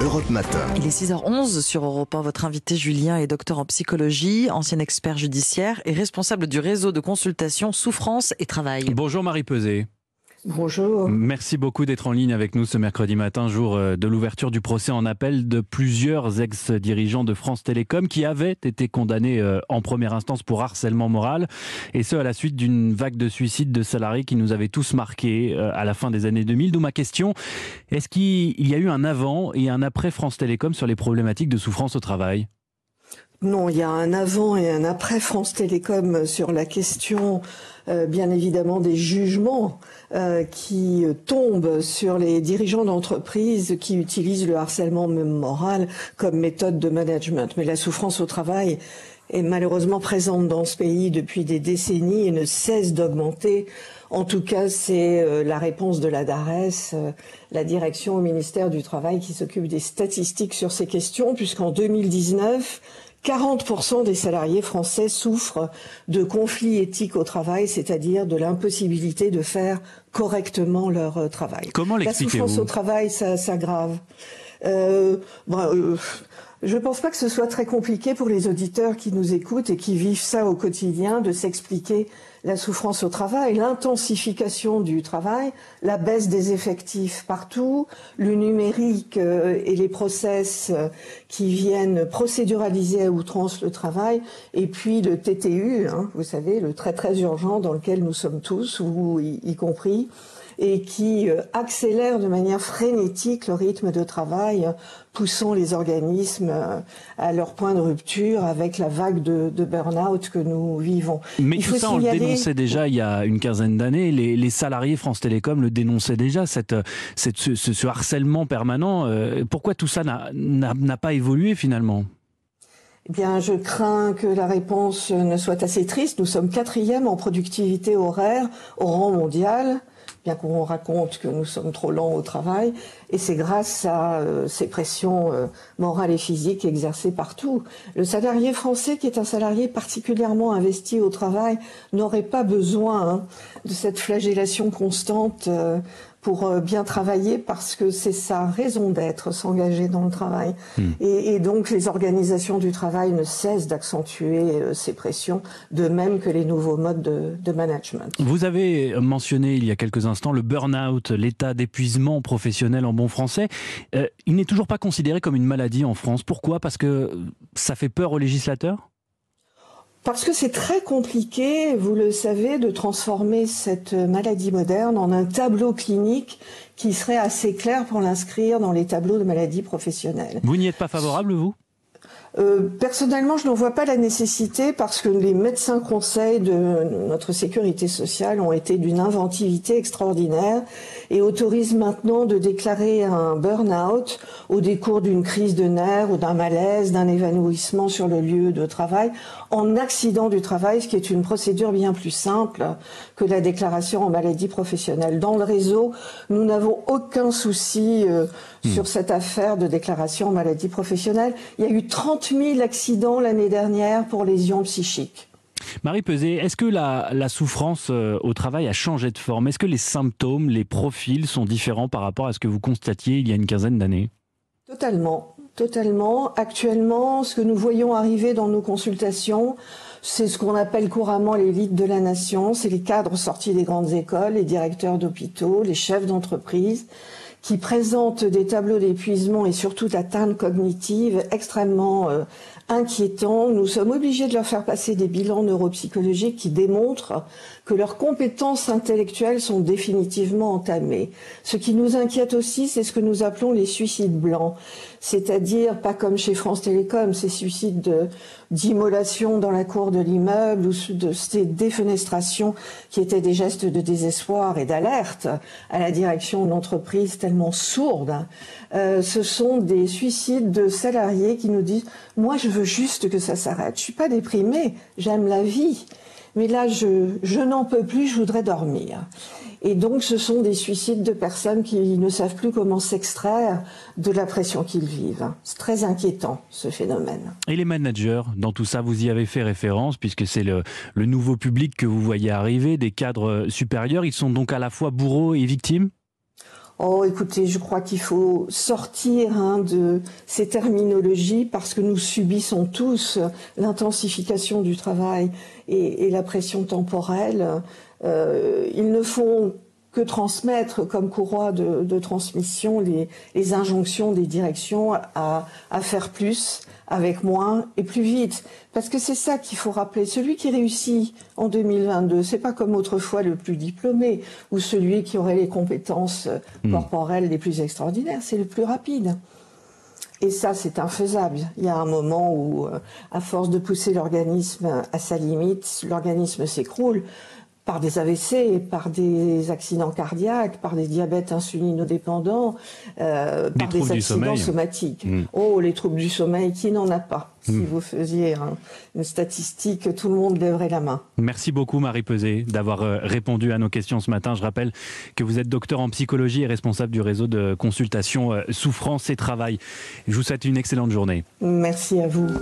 Europe Matin. Il est 6h11 sur Europe 1. Votre invité Julien est docteur en psychologie, ancien expert judiciaire et responsable du réseau de consultation Souffrance et Travail. Bonjour Marie Peset. Bonjour. Merci beaucoup d'être en ligne avec nous ce mercredi matin, jour euh, de l'ouverture du procès en appel de plusieurs ex-dirigeants de France Télécom qui avaient été condamnés euh, en première instance pour harcèlement moral, et ce à la suite d'une vague de suicides de salariés qui nous avait tous marqués euh, à la fin des années 2000. D'où ma question, est-ce qu'il y a eu un avant et un après France Télécom sur les problématiques de souffrance au travail? Non, il y a un avant et un après France Télécom sur la question, euh, bien évidemment, des jugements euh, qui tombent sur les dirigeants d'entreprises qui utilisent le harcèlement moral comme méthode de management. Mais la souffrance au travail est malheureusement présente dans ce pays depuis des décennies et ne cesse d'augmenter. En tout cas, c'est euh, la réponse de la DARES, la direction au ministère du Travail, qui s'occupe des statistiques sur ces questions, puisqu'en 2019, 40% des salariés français souffrent de conflits éthiques au travail, c'est-à-dire de l'impossibilité de faire correctement leur euh, travail. Comment l'expliquez-vous La souffrance au travail, ça s'aggrave. Euh, bon, euh, je ne pense pas que ce soit très compliqué pour les auditeurs qui nous écoutent et qui vivent ça au quotidien de s'expliquer la souffrance au travail, l'intensification du travail, la baisse des effectifs partout, le numérique euh, et les process euh, qui viennent procéduraliser à outrance le travail, et puis le TTU, hein, vous savez, le très très urgent dans lequel nous sommes tous, vous y compris et qui euh, accélère de manière frénétique le rythme de travail, poussant les organismes euh, à leur point de rupture avec la vague de, de burn-out que nous vivons. Mais il tout ça, on le dénonçait déjà il y a une quinzaine d'années. Les, les, salariés France Télécom le dénonçaient déjà, cette, cette ce, ce, harcèlement permanent. Euh, pourquoi tout ça n'a pas évolué finalement? Eh bien, je crains que la réponse ne soit assez triste. Nous sommes quatrième en productivité horaire au rang mondial bien qu'on raconte que nous sommes trop lents au travail, et c'est grâce à euh, ces pressions euh, morales et physiques exercées partout. Le salarié français, qui est un salarié particulièrement investi au travail, n'aurait pas besoin hein, de cette flagellation constante euh, pour euh, bien travailler parce que c'est sa raison d'être, s'engager dans le travail. Hmm. Et, et, donc les organisations du travail ne cessent d'accentuer euh, ces pressions, de même que les nouveaux modes de, de, management. Vous avez mentionné il y a quelques instants le burn-out, l'état d'épuisement professionnel en bon français. Euh, il n'est toujours pas considéré comme une maladie en France. Pourquoi? Parce que ça fait peur aux législateurs? Parce que c'est très compliqué, vous le savez, de transformer cette maladie moderne en un tableau clinique qui serait assez clair pour l'inscrire dans les tableaux de maladies professionnelles. Vous n'y êtes pas favorable, vous? Euh, personnellement, je n'en vois pas la nécessité parce que les médecins conseils de notre sécurité sociale ont été d'une inventivité extraordinaire et autorisent maintenant de déclarer un burn-out au décours d'une crise de nerfs ou d'un malaise, d'un évanouissement sur le lieu de travail en accident du travail, ce qui est une procédure bien plus simple que la déclaration en maladie professionnelle. Dans le réseau, nous n'avons aucun souci euh, hmm. sur cette affaire de déclaration en maladie professionnelle. Il y a eu 30 000 accidents l'année dernière pour lésions psychiques. Marie Peset, est-ce que la, souffrance euh, au travail a changé de forme? Est-ce que les symptômes, les profils sont différents par rapport à ce que vous constatiez il y a une quinzaine d'années? Totalement, totalement. Actuellement, ce que nous voyons arriver dans nos consultations, c'est ce qu'on appelle couramment l'élite de la nation, c'est les cadres sortis des grandes écoles, les directeurs d'hôpitaux, les chefs d'entreprise, qui présentent des tableaux d'épuisement et surtout d'atteinte cognitive extrêmement euh, inquiétants. Nous sommes obligés de leur faire passer des bilans neuropsychologiques qui démontrent que leurs compétences intellectuelles sont définitivement entamées. Ce qui nous inquiète aussi, c'est ce que nous appelons les suicides blancs, c'est-à-dire pas comme chez France Télécom, ces suicides d'immolation dans la cour de l'immeuble ou de ces défenestrations qui étaient des gestes de désespoir et d'alerte à la direction de l'entreprise sourde. Euh, ce sont des suicides de salariés qui nous disent moi je veux juste que ça s'arrête. Je suis pas déprimé, j'aime la vie mais là, je, je n'en peux plus, je voudrais dormir. Et donc, ce sont des suicides de personnes qui ne savent plus comment s'extraire de la pression qu'ils vivent. C'est très inquiétant, ce phénomène. Et les managers, dans tout ça, vous y avez fait référence, puisque c'est le, le nouveau public que vous voyez arriver, des cadres supérieurs, ils sont donc à la fois bourreaux et victimes? Oh, écoutez, je crois qu'il faut sortir hein, de ces terminologies parce que nous subissons tous l'intensification du travail et, la pression temporelle. Euh, ils ne font que transmettre comme courroie de, transmission les, injonctions des directions à, faire plus avec moins et plus vite. Parce que c'est ça qu'il faut rappeler. Celui qui réussit en 2022, c'est pas comme autrefois le plus diplômé ou celui qui aurait les compétences hmm. corporelles les plus extraordinaires, c'est le plus rapide. Et ça, c'est infaisable. Il y a un moment où, euh, à force de pousser l'organisme à sa limite, l'organisme s'écroule par des AVC, par des accidents cardiaques, par des diabètes insulinodépendants, euh, par des accidents somatiques. Mm. Oh, les troubles du sommeil, qui n'en a pas Si mm. vous faisiez une statistique, tout le monde lèverait la main. Merci beaucoup Marie Pesé d'avoir euh, répondu à nos questions ce matin. Je rappelle que vous êtes docteur en psychologie et responsable du réseau de consultation euh, Souffrance et Travail. Je vous souhaite une excellente journée. Merci à vous.